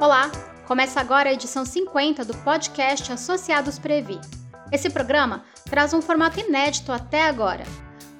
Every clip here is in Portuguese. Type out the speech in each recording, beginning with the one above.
Olá, começa agora a edição 50 do podcast Associados Previ. Esse programa traz um formato inédito até agora.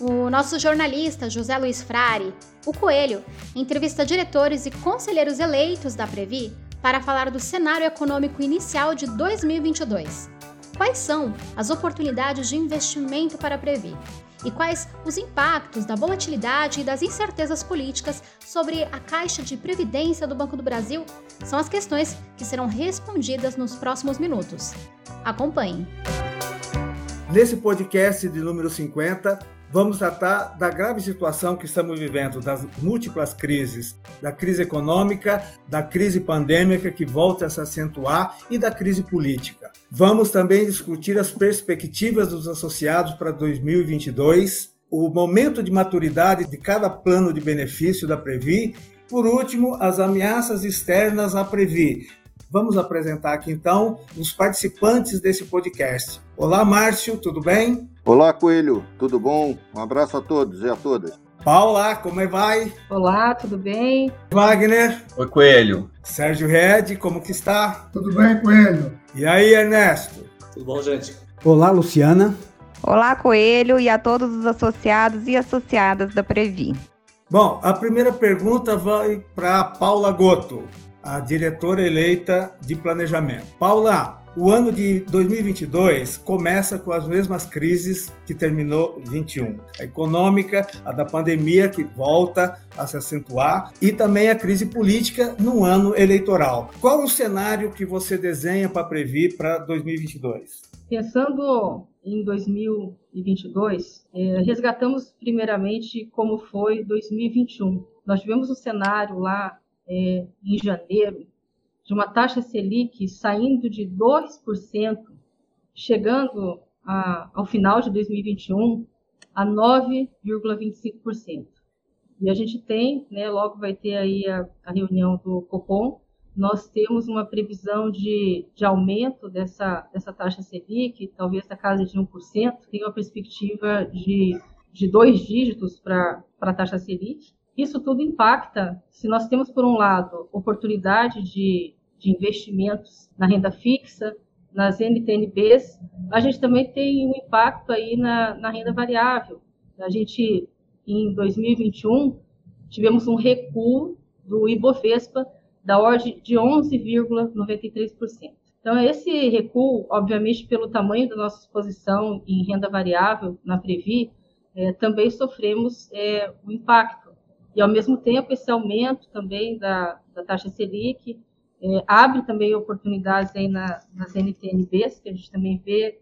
O nosso jornalista José Luiz Frari, o Coelho, entrevista diretores e conselheiros eleitos da Previ para falar do cenário econômico inicial de 2022. Quais são as oportunidades de investimento para a Previ? E quais os impactos da volatilidade e das incertezas políticas sobre a Caixa de Previdência do Banco do Brasil? São as questões que serão respondidas nos próximos minutos. Acompanhe. Nesse podcast de número 50, vamos tratar da grave situação que estamos vivendo, das múltiplas crises, da crise econômica, da crise pandêmica que volta a se acentuar e da crise política. Vamos também discutir as perspectivas dos associados para 2022, o momento de maturidade de cada plano de benefício da Previ, por último, as ameaças externas à Previ, Vamos apresentar aqui então os participantes desse podcast. Olá, Márcio, tudo bem? Olá, Coelho, tudo bom? Um abraço a todos e a todas. Paula, como é vai? Olá, tudo bem? Wagner. Oi, Coelho. Sérgio Red, como que está? Tudo bem, Coelho? E aí, Ernesto? Tudo bom, gente? Olá, Luciana. Olá, Coelho e a todos os associados e associadas da Previ. Bom, a primeira pergunta vai para Paula Goto a diretora eleita de planejamento. Paula, o ano de 2022 começa com as mesmas crises que terminou 21. A econômica, a da pandemia que volta a se acentuar e também a crise política no ano eleitoral. Qual o cenário que você desenha para prever para 2022? Pensando em 2022, eh, resgatamos primeiramente como foi 2021. Nós tivemos um cenário lá é, em janeiro, de uma taxa Selic saindo de 2%, chegando a, ao final de 2021 a 9,25%. E a gente tem, né, logo vai ter aí a, a, reunião do Copom, nós temos uma previsão de, de aumento dessa, dessa taxa Selic, talvez da casa de 1%, tem uma perspectiva de, de dois dígitos para a taxa Selic, isso tudo impacta, se nós temos, por um lado, oportunidade de, de investimentos na renda fixa, nas NTNBs, a gente também tem um impacto aí na, na renda variável. A gente, em 2021, tivemos um recuo do Ibovespa da ordem de 11,93%. Então, esse recuo, obviamente, pelo tamanho da nossa exposição em renda variável na Previ, é, também sofremos é, o impacto. E, ao mesmo tempo, esse aumento também da, da taxa Selic é, abre também oportunidades aí na, nas NTNBs, que a gente também vê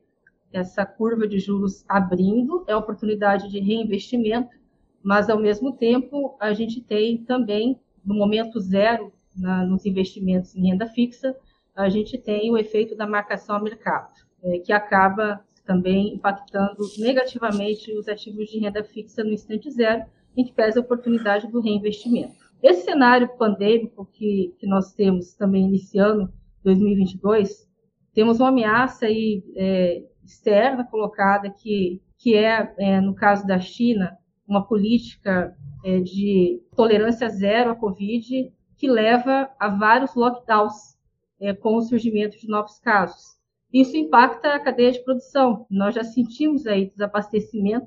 essa curva de juros abrindo, é oportunidade de reinvestimento, mas, ao mesmo tempo, a gente tem também, no momento zero, na, nos investimentos em renda fixa, a gente tem o efeito da marcação a mercado, é, que acaba também impactando negativamente os ativos de renda fixa no instante zero, em que pesa a oportunidade do reinvestimento. Esse cenário pandêmico que, que nós temos também iniciando 2022, temos uma ameaça aí, é, externa colocada que, que é, é, no caso da China, uma política é, de tolerância zero à Covid que leva a vários lockdowns é, com o surgimento de novos casos. Isso impacta a cadeia de produção. Nós já sentimos aí desabastecimento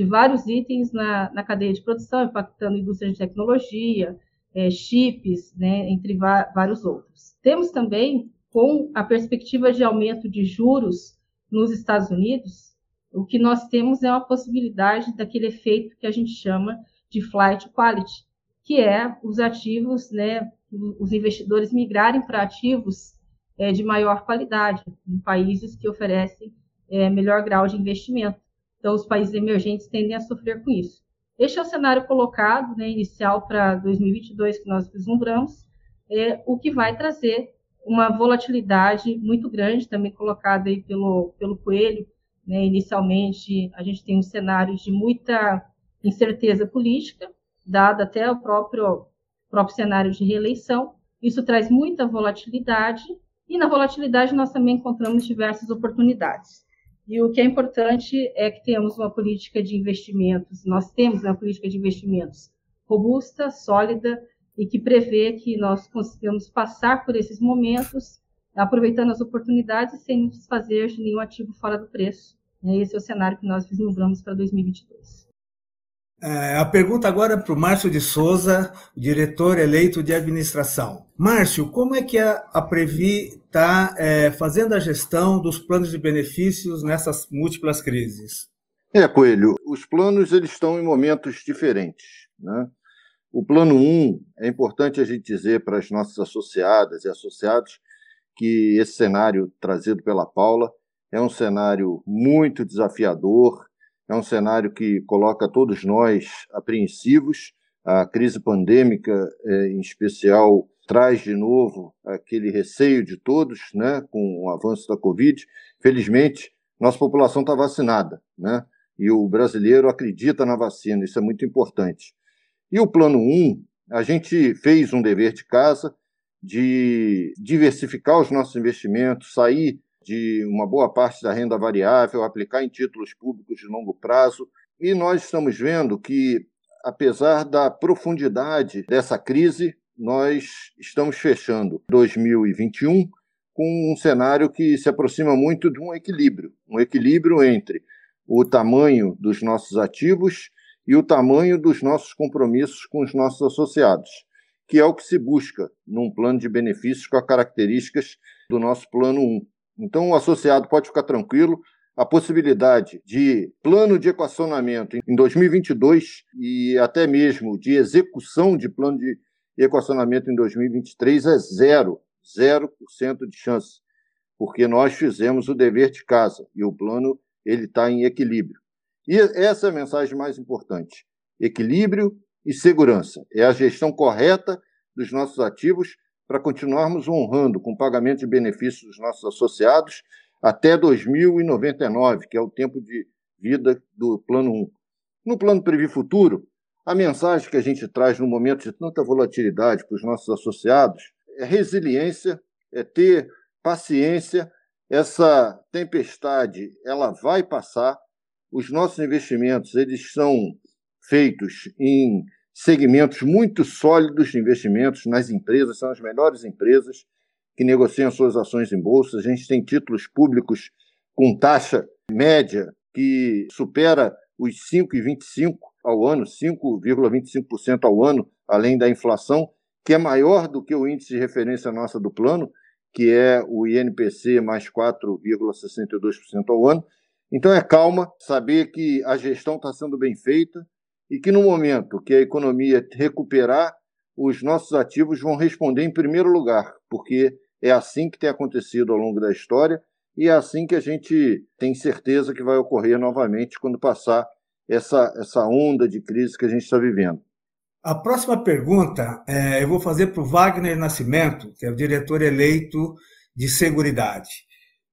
de vários itens na, na cadeia de produção, impactando indústria de tecnologia, é, chips, né, entre vários outros. Temos também, com a perspectiva de aumento de juros nos Estados Unidos, o que nós temos é uma possibilidade daquele efeito que a gente chama de flight quality, que é os ativos, né, os investidores migrarem para ativos é, de maior qualidade, em países que oferecem é, melhor grau de investimento. Então, os países emergentes tendem a sofrer com isso. Este é o cenário colocado, né, inicial para 2022 que nós vislumbramos, é o que vai trazer uma volatilidade muito grande, também colocada aí pelo, pelo Coelho. Né, inicialmente, a gente tem um cenário de muita incerteza política, dado até o próprio, próprio cenário de reeleição. Isso traz muita volatilidade, e na volatilidade nós também encontramos diversas oportunidades. E o que é importante é que temos uma política de investimentos, nós temos uma política de investimentos robusta, sólida e que prevê que nós consigamos passar por esses momentos, aproveitando as oportunidades sem nos desfazer de nenhum ativo fora do preço. Esse é o cenário que nós vislumbramos para 2022. É, a pergunta agora é para o Márcio de Souza, diretor eleito de administração. Márcio, como é que a, a Previ está é, fazendo a gestão dos planos de benefícios nessas múltiplas crises? É, Coelho, os planos eles estão em momentos diferentes. Né? O plano 1, é importante a gente dizer para as nossas associadas e associados que esse cenário trazido pela Paula é um cenário muito desafiador, é um cenário que coloca todos nós apreensivos. A crise pandêmica, é, em especial, traz de novo aquele receio de todos, né, com o avanço da Covid. Felizmente, nossa população está vacinada, né, e o brasileiro acredita na vacina, isso é muito importante. E o plano 1, a gente fez um dever de casa de diversificar os nossos investimentos, sair de uma boa parte da renda variável, aplicar em títulos públicos de longo prazo. E nós estamos vendo que, apesar da profundidade dessa crise, nós estamos fechando 2021 com um cenário que se aproxima muito de um equilíbrio um equilíbrio entre o tamanho dos nossos ativos e o tamanho dos nossos compromissos com os nossos associados, que é o que se busca num plano de benefícios com as características do nosso plano 1. Então, o associado pode ficar tranquilo. A possibilidade de plano de equacionamento em 2022 e até mesmo de execução de plano de equacionamento em 2023 é zero, 0% de chance, porque nós fizemos o dever de casa e o plano ele está em equilíbrio. E essa é a mensagem mais importante: equilíbrio e segurança. É a gestão correta dos nossos ativos para continuarmos honrando com pagamento de benefícios dos nossos associados até 2099, que é o tempo de vida do Plano 1. No Plano Previ Futuro, a mensagem que a gente traz no momento de tanta volatilidade para os nossos associados é resiliência, é ter paciência. Essa tempestade ela vai passar. Os nossos investimentos eles são feitos em segmentos muito sólidos de investimentos nas empresas, são as melhores empresas que negociam suas ações em bolsa. A gente tem títulos públicos com taxa média que supera os 5,25 ao ano, 5,25% ao ano, além da inflação, que é maior do que o índice de referência nossa do plano, que é o INPC mais 4,62% ao ano. Então é calma, saber que a gestão está sendo bem feita, e que no momento que a economia recuperar, os nossos ativos vão responder em primeiro lugar, porque é assim que tem acontecido ao longo da história e é assim que a gente tem certeza que vai ocorrer novamente quando passar essa, essa onda de crise que a gente está vivendo. A próxima pergunta é, eu vou fazer para o Wagner Nascimento, que é o diretor eleito de Seguridade.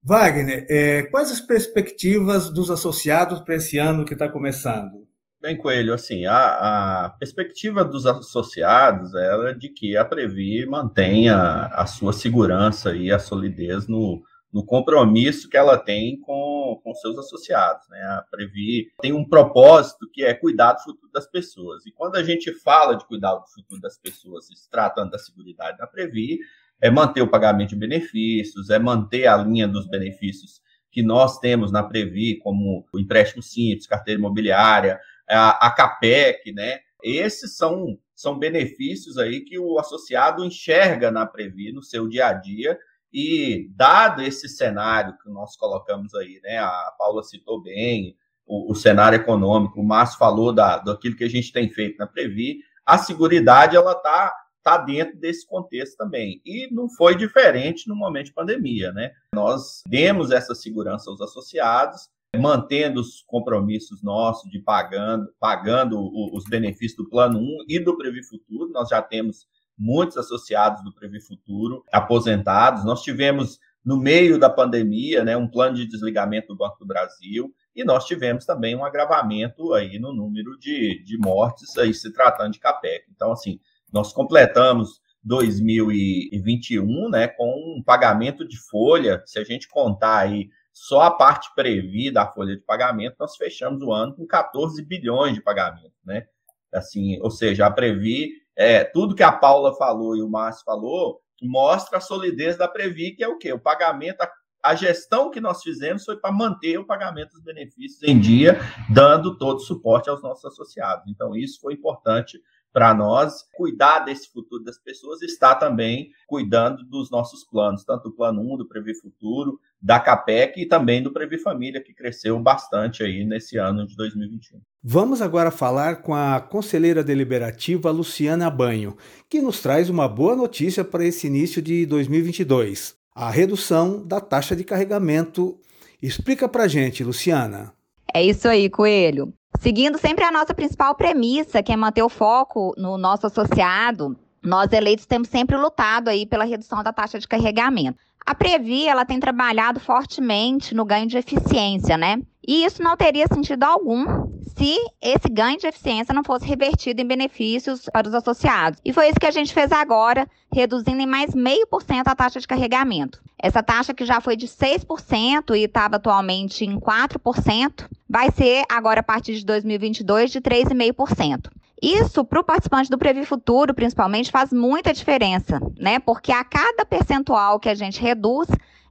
Wagner, é, quais as perspectivas dos associados para esse ano que está começando? Bem, Coelho, assim, a, a, perspectiva dos associados era de que a Previ mantenha a sua segurança e a solidez no, no compromisso que ela tem com, com seus associados. Né? A Previ tem um propósito que é cuidar do futuro das pessoas. E quando a gente fala de cuidar do futuro das pessoas, se tratando da segurança da Previ, é manter o pagamento de benefícios, é manter a linha dos benefícios que nós temos na Previ, como o empréstimo simples, carteira imobiliária, a, a CAPEC, né? Esses são, são benefícios aí que o associado enxerga na Previ no seu dia a dia e dado esse cenário que nós colocamos aí, né? A Paula citou bem o, o cenário econômico, o Márcio falou da, daquilo que a gente tem feito na Previ, a seguridade ela está tá dentro desse contexto também. E não foi diferente no momento de pandemia, né? Nós demos essa segurança aos associados, mantendo os compromissos nossos de pagando, pagando os benefícios do Plano 1 e do Previ Futuro. Nós já temos muitos associados do Previ Futuro aposentados. Nós tivemos, no meio da pandemia, né, um plano de desligamento do Banco do Brasil e nós tivemos também um agravamento aí no número de, de mortes aí se tratando de CAPEC. Então, assim, nós completamos 2021, né, com um pagamento de folha, se a gente contar aí só a parte previ da folha de pagamento, nós fechamos o ano com 14 bilhões de pagamento, né? Assim, ou seja, a Previ, é, tudo que a Paula falou e o Márcio falou, mostra a solidez da Previ, que é o quê? O pagamento, a, a gestão que nós fizemos foi para manter o pagamento dos benefícios em dia, dando todo o suporte aos nossos associados. Então, isso foi importante para nós cuidar desse futuro das pessoas está também cuidando dos nossos planos, tanto do plano 1 do Previ Futuro, da CAPEC e também do Previ Família, que cresceu bastante aí nesse ano de 2021. Vamos agora falar com a conselheira deliberativa Luciana Banho, que nos traz uma boa notícia para esse início de 2022: a redução da taxa de carregamento. Explica para gente, Luciana. É isso aí, Coelho. Seguindo sempre a nossa principal premissa, que é manter o foco no nosso associado, nós eleitos temos sempre lutado aí pela redução da taxa de carregamento. A Previ, ela tem trabalhado fortemente no ganho de eficiência, né? E isso não teria sentido algum se esse ganho de eficiência não fosse revertido em benefícios para os associados. E foi isso que a gente fez agora, reduzindo em mais meio por cento a taxa de carregamento. Essa taxa que já foi de 6% e estava atualmente em 4%, vai ser agora a partir de 2022 de 3,5%. Isso para o participante do Previ Futuro, principalmente, faz muita diferença, né? Porque a cada percentual que a gente reduz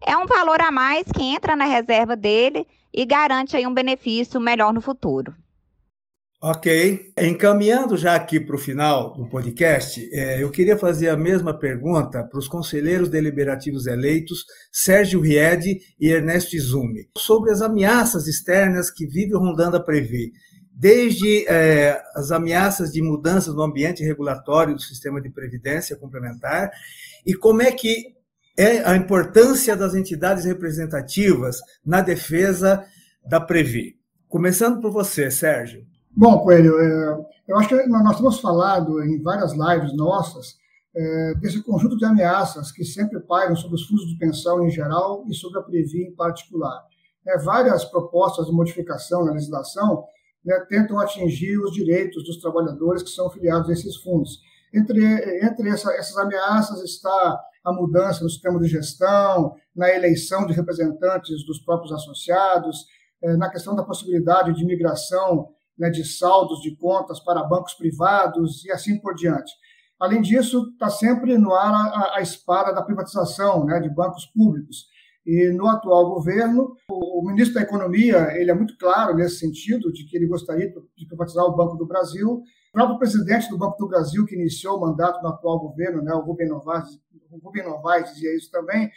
é um valor a mais que entra na reserva dele e garante aí um benefício melhor no futuro. Ok. Encaminhando já aqui para o final do podcast, é, eu queria fazer a mesma pergunta para os conselheiros deliberativos eleitos Sérgio Riede e Ernesto Izumi, sobre as ameaças externas que vivem rondando a Previ, desde é, as ameaças de mudanças no ambiente regulatório do sistema de previdência complementar e como é que é a importância das entidades representativas na defesa da Previ. Começando por você, Sérgio. Bom, Coelho, é, eu acho que nós temos falado em várias lives nossas é, desse conjunto de ameaças que sempre pairam sobre os fundos de pensão em geral e sobre a Previ em particular. É, várias propostas de modificação na legislação né, tentam atingir os direitos dos trabalhadores que são filiados a esses fundos. Entre, entre essa, essas ameaças está a mudança no sistema de gestão, na eleição de representantes dos próprios associados, na questão da possibilidade de migração né, de saldos de contas para bancos privados e assim por diante. Além disso, está sempre no ar a, a espada da privatização né, de bancos públicos. E no atual governo, o, o, ministro da Economia ele é muito claro nesse sentido, de que ele gostaria de privatizar o Banco do Brasil. O próprio presidente do Banco do Brasil, que iniciou o mandato no atual governo, né, o Rubem Novaes, o Rubem Novaes dizia isso também.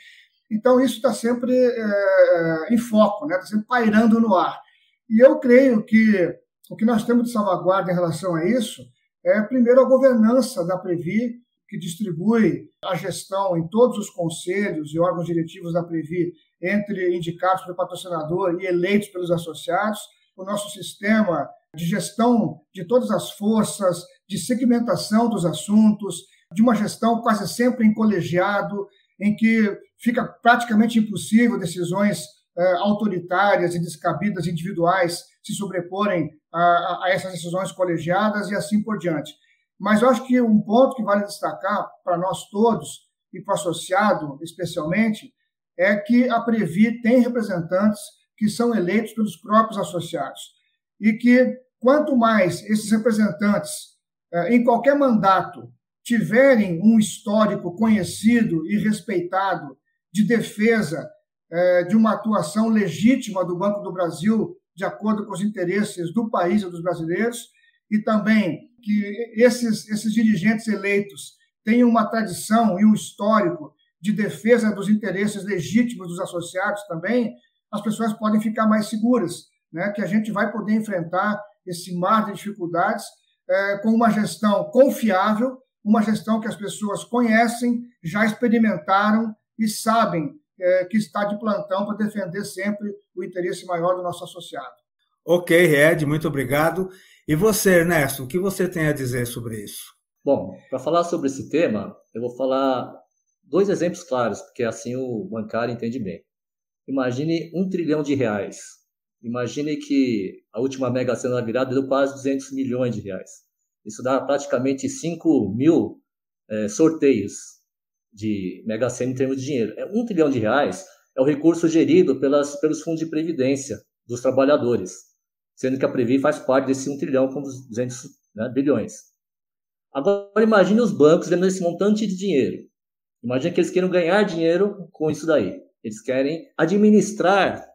Então, isso está sempre é, em foco, está né, tá sempre pairando no ar. E eu creio que o que nós temos de salvaguarda em relação a isso é, primeiro, a governança da Previ, que distribui a gestão em todos os conselhos e órgãos diretivos da Previ entre indicados pelo patrocinador e eleitos pelos associados. O nosso sistema de gestão de todas as forças, de segmentação dos assuntos, de uma gestão quase sempre em colegiado, em que fica praticamente impossível decisões eh, autoritárias e descabidas individuais se sobreporem a, a, essas decisões colegiadas e assim por diante. Mas eu acho que um ponto que vale destacar para nós todos e para o associado especialmente é que a Previ tem representantes que são eleitos pelos próprios associados e que quanto mais esses representantes eh, em qualquer mandato tiverem um histórico conhecido e respeitado de defesa eh, de uma atuação legítima do Banco do Brasil de acordo com os interesses do país e dos brasileiros, e também que esses, esses dirigentes eleitos tenham uma tradição e um histórico de defesa dos interesses legítimos dos associados também, as pessoas podem ficar mais seguras, né? que a gente vai poder enfrentar esse mar de dificuldades é, com uma gestão confiável, uma gestão que as pessoas conhecem, já experimentaram e sabem é, que está de plantão para defender sempre o interesse maior do nosso associado. Ok, Ed, muito obrigado. E você, Ernesto, o que você tem a dizer sobre isso? Bom, para falar sobre esse tema, eu vou falar dois exemplos claros, porque assim o bancário entende bem. Imagine um trilhão de reais. Imagine que a última Mega Sena virada deu quase 200 milhões de reais. Isso dá praticamente 5 mil é, sorteios de Mega Sena em termos de dinheiro. É um trilhão de reais é o recurso gerido pelas, pelos fundos de previdência dos trabalhadores, sendo que a Previ faz parte desse 1 trilhão com 200 né? bilhões. Agora imagine os bancos vendo esse montante de dinheiro. Imagine que eles queiram ganhar dinheiro com isso daí. Eles querem administrar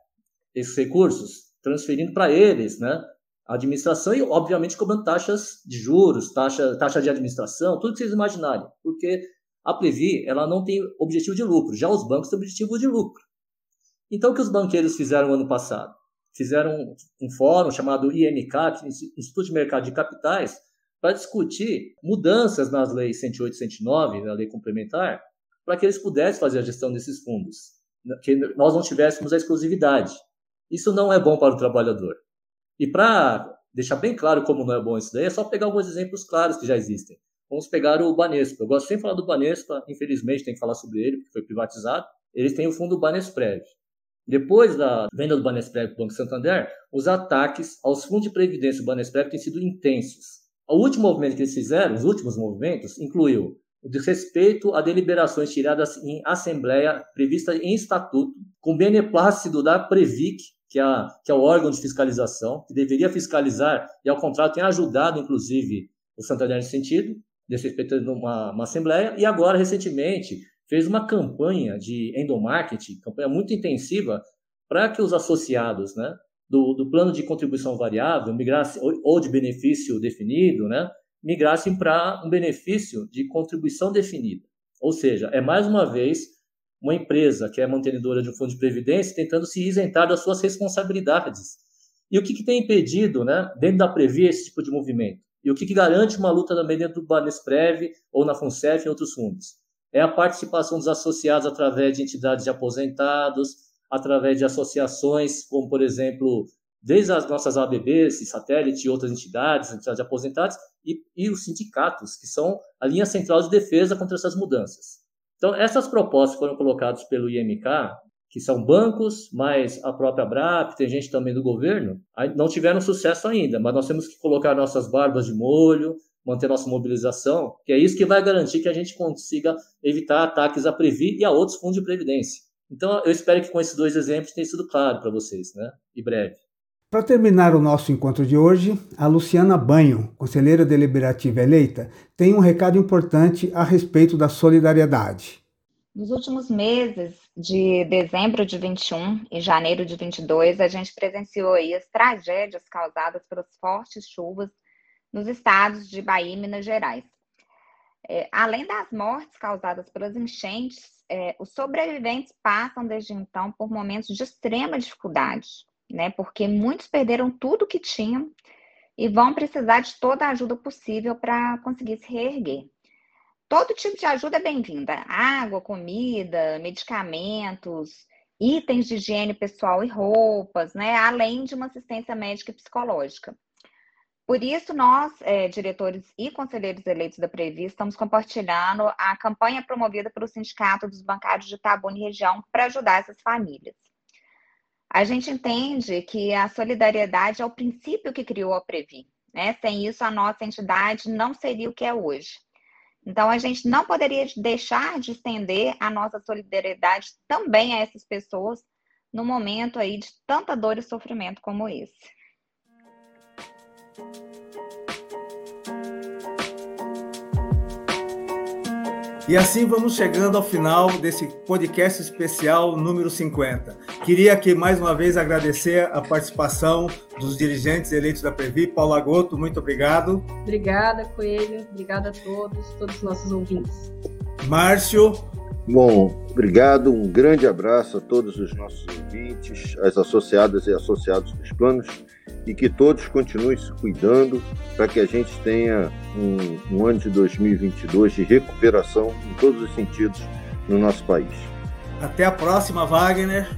esses recursos, transferindo para eles, né? A administração e, obviamente, cobrando taxas de juros, taxa, taxa de administração, tudo que vocês imaginarem. Porque a Previ, ela não tem objetivo de lucro. Já os bancos têm objetivo de lucro. Então, o que os banqueiros fizeram no ano passado? Fizeram um, um fórum chamado IMK, é Instituto de Mercado de Capitais, para discutir mudanças nas leis 108 e 109, na lei complementar, para que eles pudessem fazer a gestão desses fundos, né, que nós não tivéssemos a exclusividade. Isso não é bom para o trabalhador. E para deixar bem claro como não é bom isso daí, é só pegar alguns exemplos claros que já existem. Vamos pegar o Banespa. Eu gosto sempre de falar do Banespa, infelizmente tem que falar sobre ele, porque foi privatizado. Eles têm o fundo Banesprev. Depois da venda do Banesprev para o Banco Santander, os ataques aos fundos de previdência do Banesprev têm sido intensos. O último movimento que eles fizeram, os últimos movimentos, incluiu o desrespeito a deliberações tiradas em assembleia prevista em estatuto, com beneplácito da Previc, que é, que é o órgão de fiscalização, que deveria fiscalizar e, ao contrário, tem ajudado, inclusive, o Santander nesse sentido, desrespeitando uma, uma assembleia, e agora, recentemente, fez uma campanha de endomarketing, campanha muito intensiva, para que os associados né, do, do plano de contribuição variável migrassem, ou, ou de benefício definido, né, migrassem para um benefício de contribuição definida. Ou seja, é mais uma vez uma empresa que é mantenedora de um fundo de previdência tentando se isentar das suas responsabilidades. E o que, que tem impedido, né, dentro da Previ, esse tipo de movimento? E o que, que garante uma luta também dentro do Banesprev ou na FUNCEF e outros fundos? É a participação dos associados através de entidades de aposentados, através de associações, como, por exemplo, desde as nossas ABBs, satélite e outras entidades, entidades de aposentados, e, e os sindicatos, que são a linha central de defesa contra essas mudanças. Então, essas propostas foram colocadas pelo IMK, que são bancos, mais a própria BRAP, tem gente também do governo, não tiveram sucesso ainda, mas nós temos que colocar nossas barbas de molho, manter nossa mobilização, que é isso que vai garantir que a gente consiga evitar ataques a Previ e a outros fundos de previdência. Então, eu espero que com esses dois exemplos tenha sido claro para vocês, né? E breve. Para terminar o nosso encontro de hoje, a Luciana Banho, conselheira deliberativa eleita, tem um recado importante a respeito da solidariedade. Nos últimos meses de dezembro de 21 e janeiro de 22, a gente presenciou aí as tragédias causadas pelas fortes chuvas nos estados de Bahia e Minas Gerais. É, além das mortes causadas pelas enchentes, é, os sobreviventes passam desde então por momentos de extrema dificuldade né? Porque muitos perderam tudo que tinham e vão precisar de toda a ajuda possível para conseguir se reerguer. Todo tipo de ajuda é bem-vinda: água, comida, medicamentos, itens de higiene pessoal e roupas, né? Além de uma assistência médica e psicológica. Por isso, nós, é, diretores e conselheiros eleitos da Previ, estamos compartilhando a campanha promovida pelo Sindicato dos Bancários de Tabuna e região para ajudar essas famílias. A gente entende que a solidariedade é o princípio que criou a Previ. Né? Sem isso, a nossa entidade não seria o que é hoje. Então, a gente não poderia deixar de estender a nossa solidariedade também a essas pessoas no momento aí de tanta dor e sofrimento como esse. E assim vamos chegando ao final desse podcast especial número 50. Queria aqui mais uma vez agradecer a participação dos dirigentes eleitos da Previ. Paula Goto, muito obrigado. Obrigada, Coelho. Obrigada a todos, todos os nossos ouvintes. Márcio. Bom, obrigado. Um grande abraço a todos os nossos ouvintes, as associadas e associados dos planos e que todos continuem se cuidando para que a gente tenha um, um ano de 2022 de recuperação em todos os sentidos no nosso país. Até a próxima, Wagner.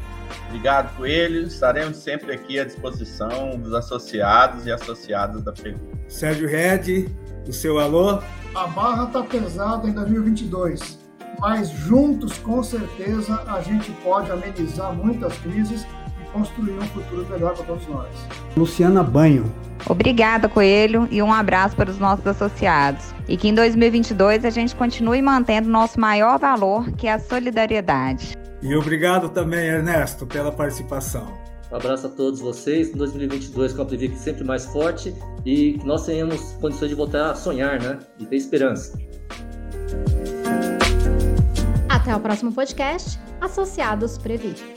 Obrigado, Coelho. Estaremos sempre aqui à disposição dos associados e associadas da PEGU. Sérgio Red, o seu alô? A barra está pesada em 2022, mas juntos, com certeza, a gente pode amenizar muitas crises construir um futuro melhor para todos nós. Luciana Banho. Obrigada, Coelho, e um abraço para os nossos associados. E que em 2022 a gente continue mantendo nosso maior valor, que é a solidariedade. E obrigado também, Ernesto, pela participação. Um abraço a todos vocês. Em 2022, com a Previc sempre mais forte e que nós tenhamos condições de voltar a sonhar, né? E ter esperança. Até o próximo podcast, Associados Previ.